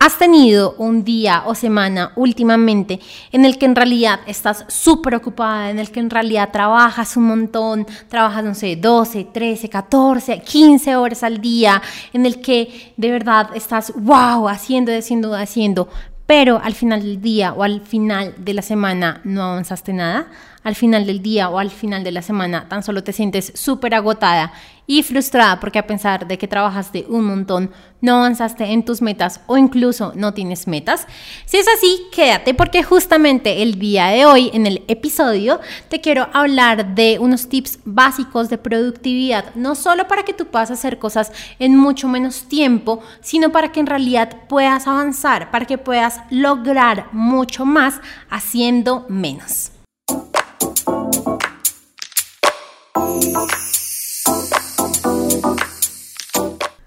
¿Has tenido un día o semana últimamente en el que en realidad estás súper ocupada, en el que en realidad trabajas un montón, trabajas, no sé, 12, 13, 14, 15 horas al día, en el que de verdad estás, wow, haciendo, haciendo, haciendo, pero al final del día o al final de la semana no avanzaste nada? Al final del día o al final de la semana tan solo te sientes súper agotada y frustrada porque a pesar de que trabajaste un montón, no avanzaste en tus metas o incluso no tienes metas. Si es así, quédate porque justamente el día de hoy en el episodio te quiero hablar de unos tips básicos de productividad, no solo para que tú puedas hacer cosas en mucho menos tiempo, sino para que en realidad puedas avanzar, para que puedas lograr mucho más haciendo menos.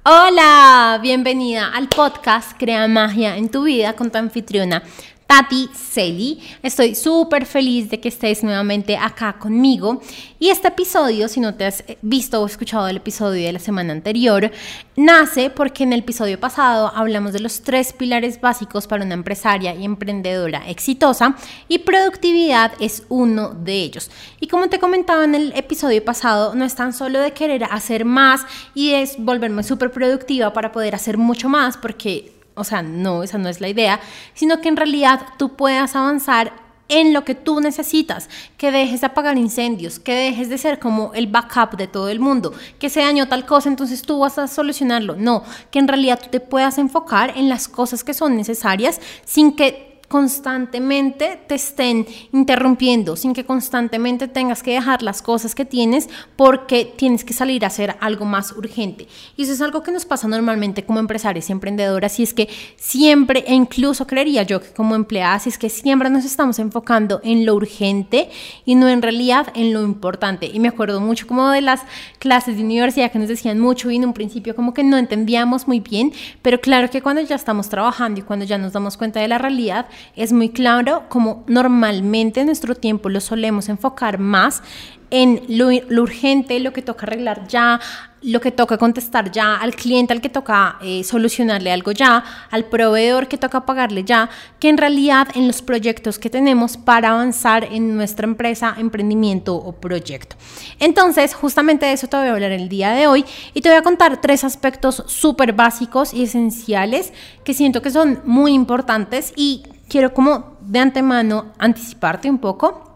Hola, bienvenida al podcast Crea Magia en tu vida con tu anfitriona Tati Celi. Estoy súper feliz de que estés nuevamente acá conmigo. Y este episodio, si no te has visto o escuchado el episodio de la semana anterior, nace porque en el episodio pasado hablamos de los tres pilares básicos para una empresaria y emprendedora exitosa y productividad es uno de ellos. Y como te comentaba en el episodio pasado, no es tan solo de querer hacer más y es volverme súper productiva para poder hacer mucho más porque o sea, no, esa no es la idea, sino que en realidad tú puedas avanzar en lo que tú necesitas, que dejes de apagar incendios, que dejes de ser como el backup de todo el mundo, que se dañó tal cosa, entonces tú vas a solucionarlo. No, que en realidad tú te puedas enfocar en las cosas que son necesarias sin que constantemente te estén interrumpiendo, sin que constantemente tengas que dejar las cosas que tienes porque tienes que salir a hacer algo más urgente. Y eso es algo que nos pasa normalmente como empresarios y emprendedoras, y es que siempre, e incluso creería yo que como empleadas, es que siempre nos estamos enfocando en lo urgente y no en realidad en lo importante. Y me acuerdo mucho como de las clases de universidad que nos decían mucho y en un principio como que no entendíamos muy bien, pero claro que cuando ya estamos trabajando y cuando ya nos damos cuenta de la realidad, es muy claro como normalmente nuestro tiempo lo solemos enfocar más en lo, urgente, lo que toca arreglar ya, lo que toca contestar ya, al cliente al que toca eh, solucionarle algo ya, al proveedor que toca pagarle ya, que en realidad en los proyectos que tenemos para avanzar en nuestra empresa, emprendimiento o proyecto. Entonces, justamente de eso te voy a hablar el día de hoy y te voy a contar tres aspectos súper básicos y esenciales que siento que son muy importantes y quiero como de antemano anticiparte un poco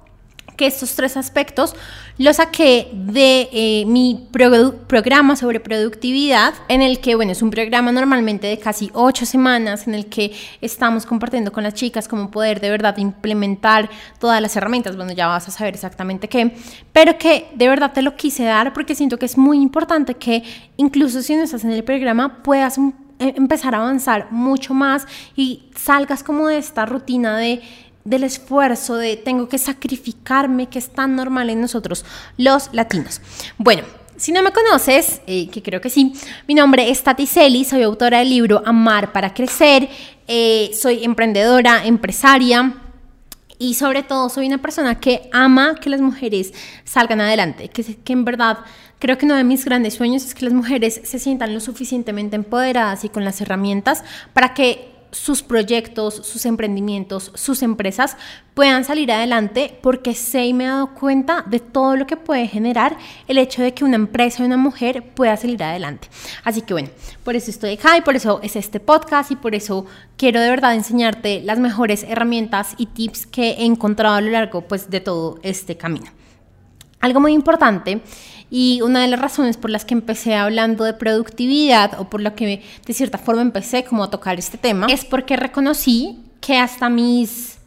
que estos tres aspectos los saqué de eh, mi programa sobre productividad, en el que, bueno, es un programa normalmente de casi ocho semanas, en el que estamos compartiendo con las chicas cómo poder de verdad implementar todas las herramientas, bueno, ya vas a saber exactamente qué, pero que de verdad te lo quise dar porque siento que es muy importante que incluso si no estás en el programa puedas eh, empezar a avanzar mucho más y salgas como de esta rutina de del esfuerzo de tengo que sacrificarme que es tan normal en nosotros los latinos. Bueno, si no me conoces, eh, que creo que sí, mi nombre es Tati Celi, soy autora del libro Amar para Crecer, eh, soy emprendedora, empresaria, y sobre todo soy una persona que ama que las mujeres salgan adelante, que, que en verdad Creo que uno de mis grandes sueños es que las mujeres se sientan lo suficientemente empoderadas y con las herramientas para que sus proyectos, sus emprendimientos, sus empresas puedan salir adelante porque sé y me he dado cuenta de todo lo que puede generar el hecho de que una empresa y una mujer pueda salir adelante. Así que bueno, por eso estoy acá y por eso es este podcast y por eso quiero de verdad enseñarte las mejores herramientas y tips que he encontrado a lo largo pues de todo este camino. Algo muy importante y una de las razones por las que empecé hablando de productividad o por lo que de cierta forma empecé como a tocar este tema es porque reconocí que hasta mis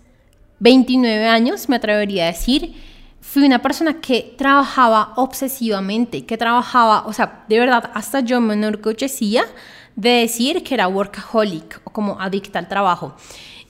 29 años, me atrevería a decir, fui una persona que trabajaba obsesivamente, que trabajaba, o sea, de verdad, hasta yo me enorgullecía de decir que era workaholic o como adicta al trabajo.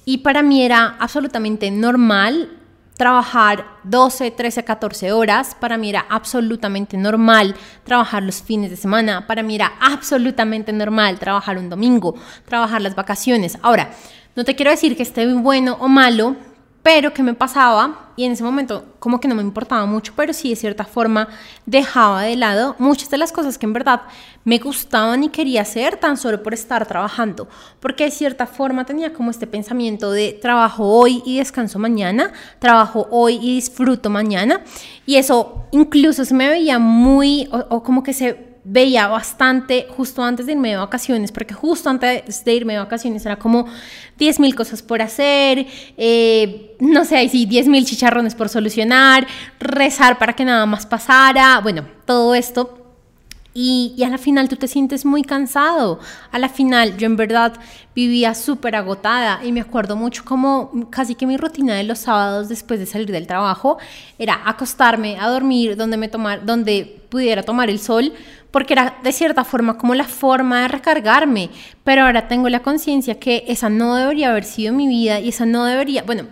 Y para mí era absolutamente normal trabajar 12, 13, 14 horas. Para mí era absolutamente normal trabajar los fines de semana. Para mí era absolutamente normal trabajar un domingo, trabajar las vacaciones. Ahora, no te quiero decir que esté bueno o malo, pero ¿qué me pasaba? Y en ese momento como que no me importaba mucho, pero sí de cierta forma dejaba de lado muchas de las cosas que en verdad me gustaban y quería hacer tan solo por estar trabajando, porque de cierta forma tenía como este pensamiento de trabajo hoy y descanso mañana, trabajo hoy y disfruto mañana, y eso incluso se me veía muy, o, o como que se veía bastante justo antes de irme de vacaciones, porque justo antes de irme de vacaciones era como 10 mil cosas por hacer, eh, no sé, sí, 10 mil chicharrones por solucionar, rezar para que nada más pasara, bueno, todo esto. Y, a la final tú te sientes muy cansado. A la final yo en verdad vivía súper agotada y me acuerdo mucho como casi que mi rutina de los sábados después de salir del trabajo era acostarme a dormir donde, me tomar, donde pudiera tomar el sol porque era de cierta forma como la forma de recargarme, pero ahora tengo la conciencia que esa no debería haber sido mi vida y esa no debería, bueno,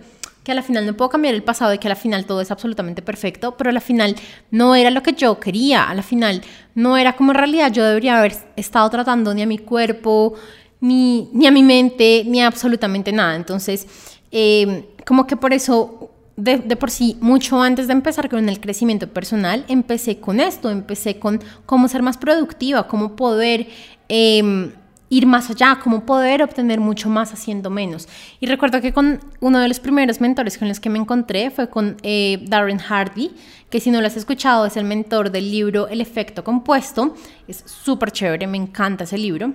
que a la final no puedo cambiar el pasado y que a la final todo es absolutamente perfecto, pero a la final no era lo que yo quería, a la final no era como en realidad yo debería haber estado tratando ni a mi cuerpo, ni, ni a mi mente, ni a absolutamente nada. Entonces, eh, como que por eso de, por sí, mucho antes de empezar con el crecimiento personal, empecé con esto, empecé con cómo ser más productiva, cómo poder em, ir más allá, cómo poder obtener mucho más haciendo menos. Y recuerdo que con uno de los primeros mentores con los que me encontré fue con eh, Darren Hardy, que si no lo has escuchado es el mentor del libro El efecto compuesto, es súper chévere, me encanta ese libro.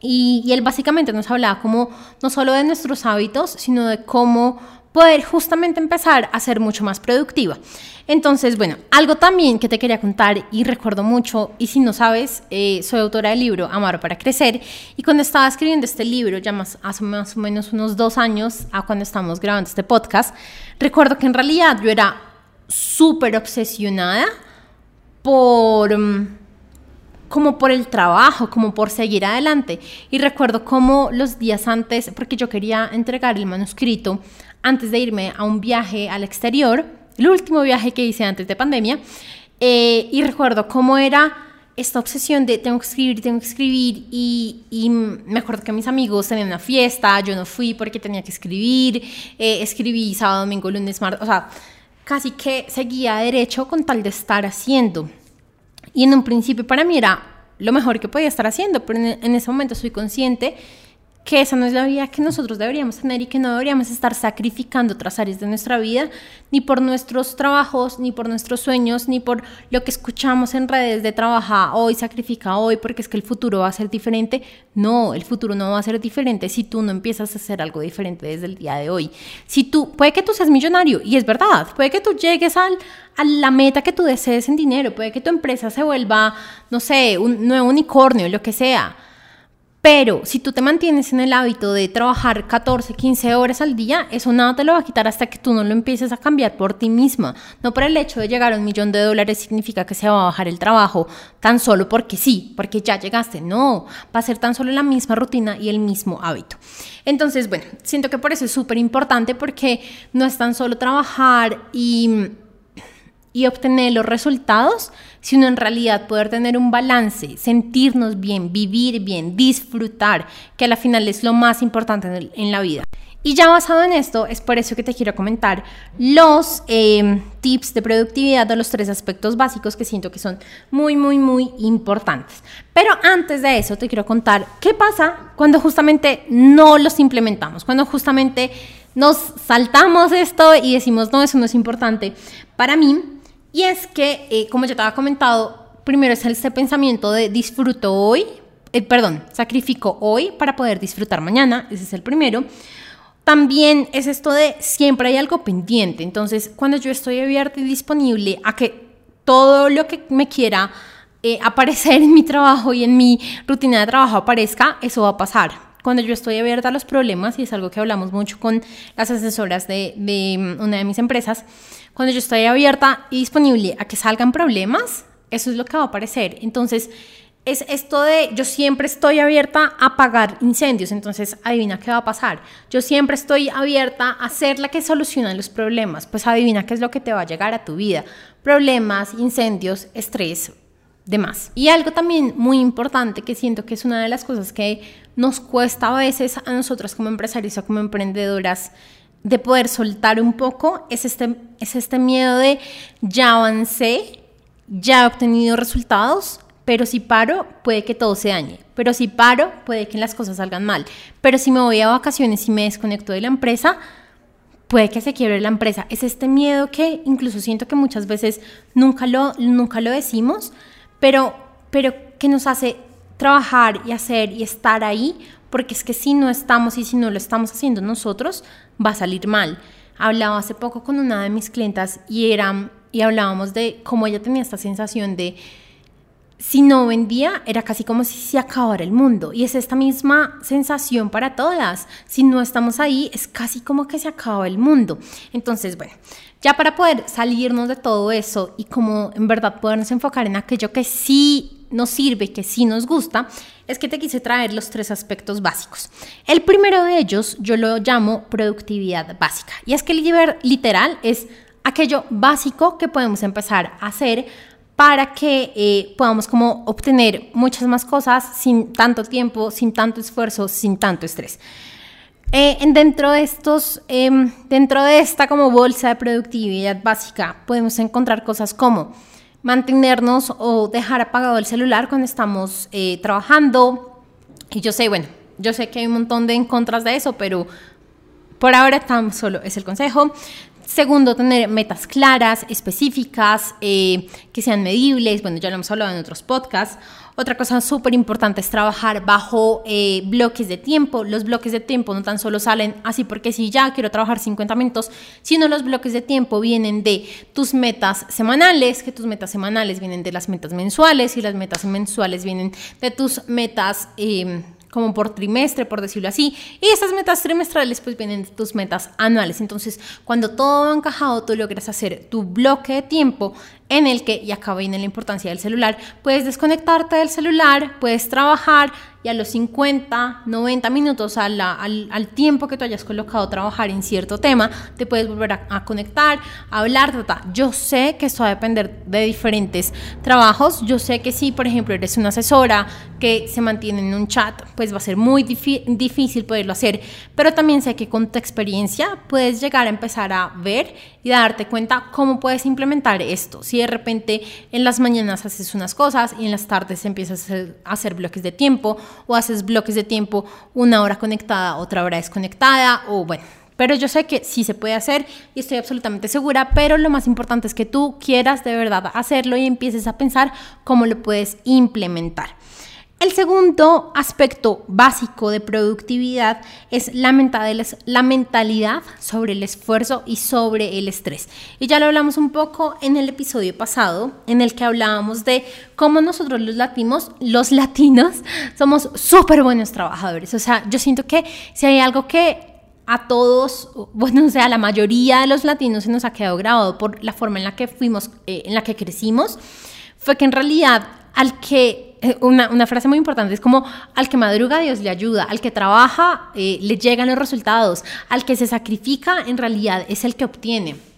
Y, y él básicamente nos hablaba como no solo de nuestros hábitos, sino de cómo poder justamente empezar a ser mucho más productiva. Entonces, bueno, algo también que te quería contar y recuerdo mucho, y si no sabes, eh, soy autora del libro Amar para Crecer, y cuando estaba escribiendo este libro, ya más, hace más o menos unos dos años a cuando estamos grabando este podcast, recuerdo que en realidad yo era súper obsesionada por mm, como por el trabajo, como por seguir adelante. Y recuerdo como los días antes, porque yo quería entregar el manuscrito antes de irme a un viaje al exterior, el último viaje que hice antes de pandemia, eh, y recuerdo cómo era esta obsesión de tengo que escribir, tengo que escribir, y, y, me acuerdo que mis amigos tenían una fiesta, yo no fui porque tenía que escribir, eh, escribí sábado, domingo, lunes, martes, o sea, casi que seguía derecho con tal de estar haciendo. Y en un principio para mí era lo mejor que podía estar haciendo, pero en, en ese momento soy consciente que esa no es la vida que nosotros deberíamos tener y que no deberíamos estar sacrificando otras áreas de nuestra vida, ni por nuestros trabajos, ni por nuestros sueños, ni por lo que escuchamos en redes de trabajar hoy, sacrifica hoy, porque es que el futuro va a ser diferente. No, el futuro no va a ser diferente si tú no empiezas a hacer algo diferente desde el día de hoy. Si tú, puede que tú seas millonario, y es verdad, puede que tú llegues al, a la meta que tú desees en dinero, puede que tu empresa se vuelva, no sé, un nuevo unicornio, lo que sea pero si tú te mantienes en el hábito de trabajar 14, 15 horas al día, eso nada te lo va a quitar hasta que tú no lo empieces a cambiar por ti misma. No por el hecho de llegar a un millón de dólares significa que se va a bajar el trabajo tan solo porque sí, porque ya llegaste. No, va a ser tan solo la misma rutina y el mismo hábito. Entonces, bueno, siento que por eso es súper importante porque no es tan solo trabajar y y obtener los resultados, sino en realidad poder tener un balance, sentirnos bien, vivir bien, disfrutar, que a la final es lo más importante en, la vida. Y ya basado en esto, es por eso que te quiero comentar los em, tips de productividad de los tres aspectos básicos que siento que son muy, muy, muy importantes. Pero antes de eso, te quiero contar qué pasa cuando justamente no los implementamos, cuando justamente nos saltamos esto y decimos, no, eso no es importante. Para mí, y es que, eh, como ya te había comentado, primero es este pensamiento de disfruto hoy, eh, perdón, sacrifico hoy para poder disfrutar mañana, ese es el primero. También es esto de siempre hay algo pendiente, entonces cuando yo estoy abierta y disponible a que todo lo que me quiera eh, aparecer en mi trabajo y en mi rutina de trabajo aparezca, eso va a pasar. Cuando yo estoy abierta a los problemas, y es algo que hablamos mucho con las asesoras de, de mm, una de mis empresas, cuando yo estoy abierta y disponible a que salgan problemas, eso es lo que va a aparecer. Entonces, es esto de yo siempre estoy abierta a apagar incendios, entonces adivina qué va a pasar. Yo siempre estoy abierta a ser la que soluciona los problemas, pues adivina qué es lo que te va a llegar a tu vida. Problemas, incendios, estrés, demás. Y algo también muy importante que siento que es una de las cosas que nos cuesta a veces a nosotras como empresarios o como emprendedoras de poder soltar un poco es este, es este miedo de ya avancé, ya he obtenido resultados, pero si paro, puede que todo se dañe. Pero si paro, puede que las cosas salgan mal. Pero si me voy a vacaciones y me desconecto de la empresa, puede que se quiebre la empresa. Es este miedo que incluso siento que muchas veces nunca lo, nunca lo decimos, pero, pero que nos hace trabajar y hacer y estar ahí, porque es que si no estamos y si no lo estamos haciendo nosotros, va a salir mal. Hablaba hace poco con una de mis clientas y, era, y hablábamos de cómo ella tenía esta sensación de si no vendía, era casi como si se acabara el mundo. Y es esta misma sensación para todas. Si no estamos ahí, es casi como que se acaba el mundo. Entonces, bueno, ya para poder salirnos de todo eso y como en verdad podernos enfocar en aquello que sí nos sirve, que sí nos gusta, es que te quise traer los tres aspectos básicos. El primero de ellos yo lo llamo productividad básica. Y es que el literal es aquello básico que podemos empezar a hacer para que eh, podamos como obtener muchas más cosas sin tanto tiempo, sin tanto esfuerzo, sin tanto estrés. Eh, dentro de estos, em, dentro de esta como bolsa de productividad básica, podemos encontrar cosas como mantenernos o dejar apagado el celular cuando estamos eh, trabajando. Y yo sé, bueno, yo sé que hay un montón de en contras de eso, pero por ahora tan solo es el consejo. Segundo, tener metas claras, específicas, eh, que sean medibles. Bueno, ya lo hemos hablado en otros podcasts. Otra cosa súper importante es trabajar bajo eh, bloques de tiempo. Los bloques de tiempo no tan solo salen así porque si ya quiero trabajar 50 minutos, sino los bloques de tiempo vienen de tus metas semanales, que tus metas semanales vienen de las metas mensuales y las metas mensuales vienen de tus metas... Eh, como por trimestre, por decirlo así. Y esas metas trimestrales pues vienen de tus metas anuales. Entonces, cuando todo va encajado, tú logras hacer tu bloque de tiempo en el que, y acá viene la importancia del celular, puedes desconectarte del celular, puedes trabajar y a los 50, 90 minutos, al, al, tiempo que tú hayas colocado trabajar en cierto tema, te puedes volver a, conectar, a hablar, Yo sé que esto va a depender de diferentes trabajos. Yo sé que si, por ejemplo, eres una asesora que se mantiene en un chat, pues va a ser muy difícil poderlo hacer. Pero también sé que con tu experiencia puedes llegar a empezar a ver y darte cuenta cómo puedes implementar esto. Si de repente en las mañanas haces unas cosas y en las tardes empiezas a hacer bloques de tiempo o haces bloques de tiempo una hora conectada, otra hora desconectada o bueno. Pero yo sé que sí se puede hacer y estoy absolutamente segura, pero lo más importante es que tú quieras de verdad hacerlo y empieces a pensar cómo lo puedes implementar. El segundo aspecto básico de productividad es la mentalidad sobre el esfuerzo y sobre el estrés. Y ya lo hablamos un poco en el episodio pasado, en el que hablábamos de cómo nosotros los latinos, los latinos, somos súper buenos trabajadores. O sea, yo siento que si hay algo que a todos, bueno, o sea, a la mayoría de los latinos se nos ha quedado grabado por la forma en la que fuimos, eh, en la que crecimos, fue que en realidad al que una, una, frase muy importante es como al que madruga Dios le ayuda, al que trabaja eh, le llegan los resultados, al que se sacrifica en realidad es el que obtiene.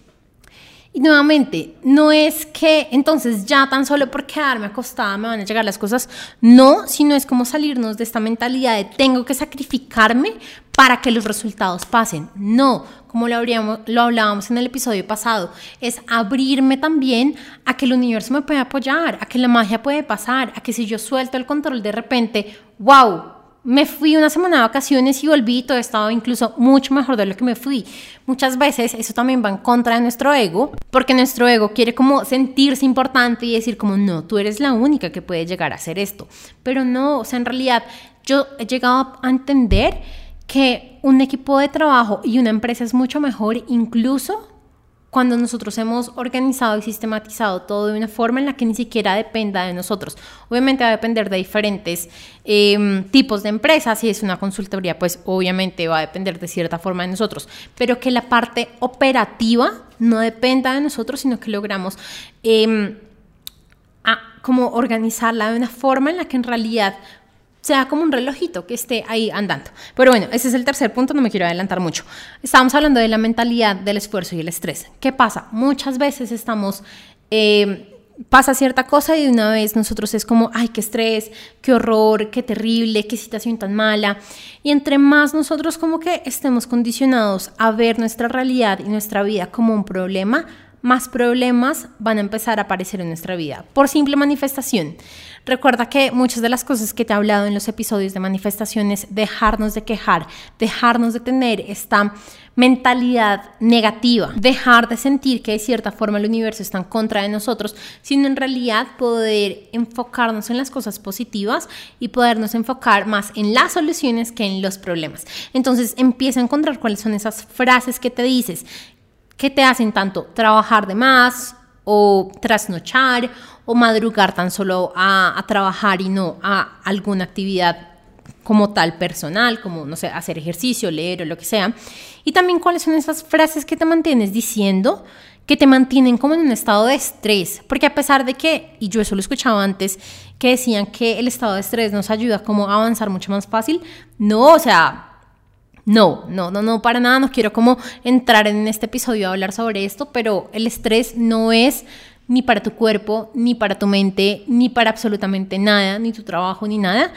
Y nuevamente, no es que entonces ya tan solo por quedarme acostada me van a llegar las cosas, no, sino es como salirnos de esta mentalidad de tengo que sacrificarme para que los resultados pasen. No, como lo, lo hablábamos en el episodio pasado, es abrirme también a que el universo me puede apoyar, a que la magia puede pasar, a que si yo suelto el control de repente, wow, me fui una semana de vacaciones y volví todo estaba incluso mucho mejor de lo que me fui. Muchas veces eso también va en contra de nuestro ego, porque nuestro ego quiere como sentirse importante y decir como, no, tú eres la única que puede llegar a hacer esto. Pero no, o sea, en realidad yo he llegado a entender que un equipo de trabajo y una empresa es mucho mejor incluso cuando nosotros hemos organizado y sistematizado todo de una forma en la que ni siquiera dependa de nosotros. Obviamente va a depender de diferentes em, tipos de empresas. Si es una consultoría, pues obviamente va a depender de cierta forma de nosotros. Pero que la parte operativa no dependa de nosotros, sino que logramos em, como organizarla de una forma en la que en realidad sea como un relojito que esté ahí andando. Pero bueno, ese es el tercer punto, no me quiero adelantar mucho. Estamos hablando de la mentalidad del esfuerzo y el estrés. ¿Qué pasa? Muchas veces estamos... Eh, pasa cierta cosa y de una vez nosotros es como, ay, qué estrés, qué horror, qué terrible, qué situación tan mala. Y entre más nosotros como que estemos condicionados a ver nuestra realidad y nuestra vida como un problema, más problemas van a empezar a aparecer en nuestra vida por simple manifestación. Recuerda que muchas de las cosas que te he hablado en los episodios de manifestaciones, dejarnos de quejar, dejarnos de tener esta mentalidad negativa, dejar de sentir que de cierta forma el universo está en contra de nosotros, sino en realidad poder enfocarnos en las cosas positivas y podernos enfocar más en las soluciones que en los problemas. Entonces empieza a encontrar cuáles son esas frases que te dices que te hacen tanto trabajar de más o trasnochar o madrugar tan solo a, trabajar y no a alguna actividad como tal personal, como, no sé, hacer ejercicio, leer o lo que sea. Y también cuáles son esas frases que te mantienes diciendo que te mantienen como en un estado de estrés, porque a pesar de que, y yo eso lo escuchaba antes, que decían que el estado de estrés nos ayuda como a avanzar mucho más fácil, no, o sea, no, no, no, no, para nada, no quiero como entrar en este episodio a hablar sobre esto, pero el estrés no es ni para tu cuerpo, ni para tu mente, ni para absolutamente nada, ni tu trabajo, ni nada,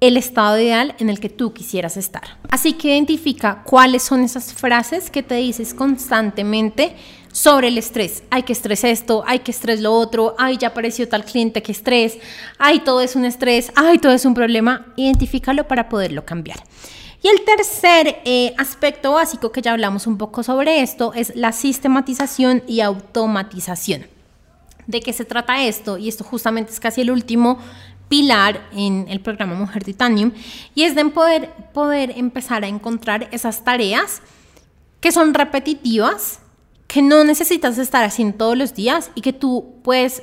el estado ideal en el que tú quisieras estar. Así que identifica cuáles son esas frases que te dices constantemente sobre el estrés. Hay que estrés esto, hay que estrés lo otro, ay, ya apareció tal cliente que estrés, ay, todo es un estrés, ay, todo es un problema. Identifícalo para poderlo cambiar. Y el tercer eh, aspecto básico que ya hablamos un poco sobre esto es la sistematización y automatización. ¿De qué se trata esto? Y esto justamente es casi el último pilar en el programa Mujer Titanium y es de poder, poder empezar a encontrar esas tareas que son repetitivas, que no necesitas estar haciendo todos los días y que tú puedes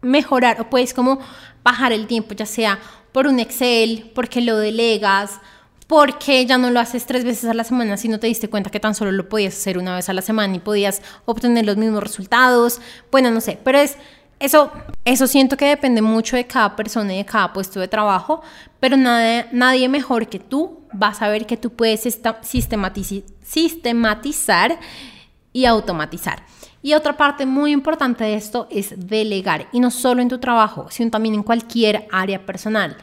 mejorar o puedes como bajar el tiempo, ya sea por un Excel, porque lo delegas, porque ya no lo haces tres veces a la semana si no te diste cuenta que tan solo lo podías hacer una vez a la semana y podías obtener los mismos resultados. Bueno, no sé, pero es eso, eso siento que depende mucho de cada persona y de cada puesto de trabajo, pero nadie, mejor que tú va a saber que tú puedes sistematizar y automatizar. Y otra parte muy importante de esto es delegar, y no solo en tu trabajo, sino también en cualquier área personal.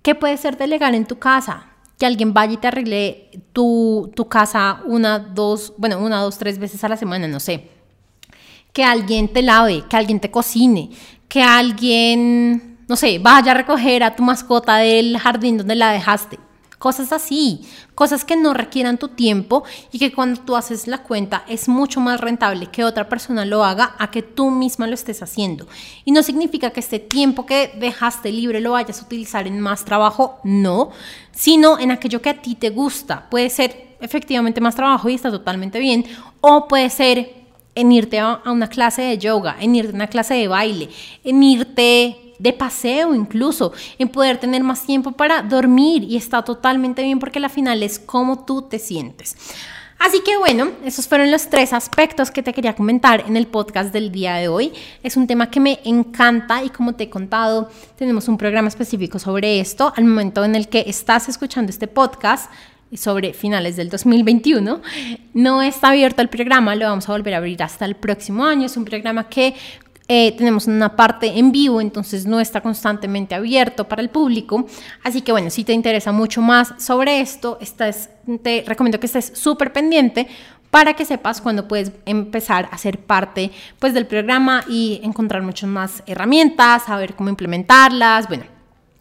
¿Qué puede ser delegar en tu casa? Que alguien vaya y te arregle tu, tu casa una, dos, bueno, una, dos, tres veces a la semana, no sé. Que alguien te lave, que alguien te cocine, que alguien, no sé, vaya a recoger a tu mascota del jardín donde la dejaste. Cosas así, cosas que no requieran tu tiempo y que cuando tú haces la cuenta es mucho más rentable que otra persona lo haga a que tú misma lo estés haciendo. Y no significa que este tiempo que dejaste libre lo vayas a utilizar en más trabajo, no, sino en aquello que a ti te gusta. Puede ser efectivamente más trabajo y está totalmente bien, o puede ser en irte a una clase de yoga, en irte a una clase de baile, en irte de paseo incluso, en poder tener más tiempo para dormir y está totalmente bien porque la final es cómo tú te sientes. Así que bueno, esos fueron los tres aspectos que te quería comentar en el podcast del día de hoy. Es un tema que me encanta y como te he contado, tenemos un programa específico sobre esto. Al momento en el que estás escuchando este podcast, sobre finales del 2021. No está abierto el programa, lo vamos a volver a abrir hasta el próximo año. Es un programa que eh, tenemos una parte en vivo, entonces no está constantemente abierto para el público. Así que bueno, si te interesa mucho más sobre esto, estás, te recomiendo que estés súper pendiente para que sepas cuándo puedes empezar a ser parte pues, del programa y encontrar muchas más herramientas, saber cómo implementarlas, bueno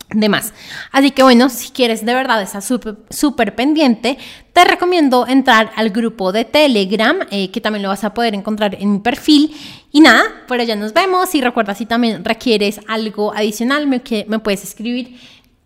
demás. Así que bueno, si quieres de verdad estar súper pendiente, te recomiendo entrar al grupo de Telegram, eh, que también lo vas a poder encontrar en mi perfil. Y nada, por allá nos vemos y recuerda si también requieres algo adicional, me, me puedes escribir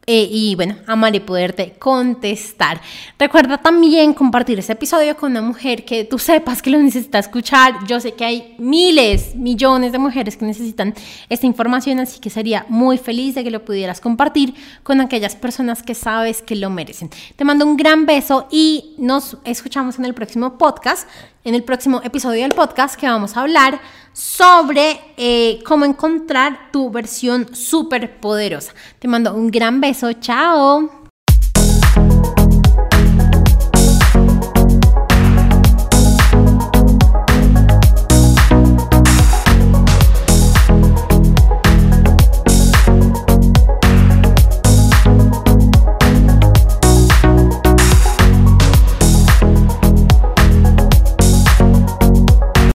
eh, y bueno, amaré poderte contestar. Recuerda también compartir este episodio con una mujer que tú sepas que lo necesita escuchar. Yo sé que hay miles, millones de mujeres que necesitan esta información, así que sería muy feliz de que lo pudieras compartir con aquellas personas que sabes que lo merecen. Te mando un gran beso y nos escuchamos en el próximo podcast en el próximo episodio del podcast que vamos a hablar sobre eh, cómo encontrar tu versión súper poderosa. Te mando un gran beso, chao.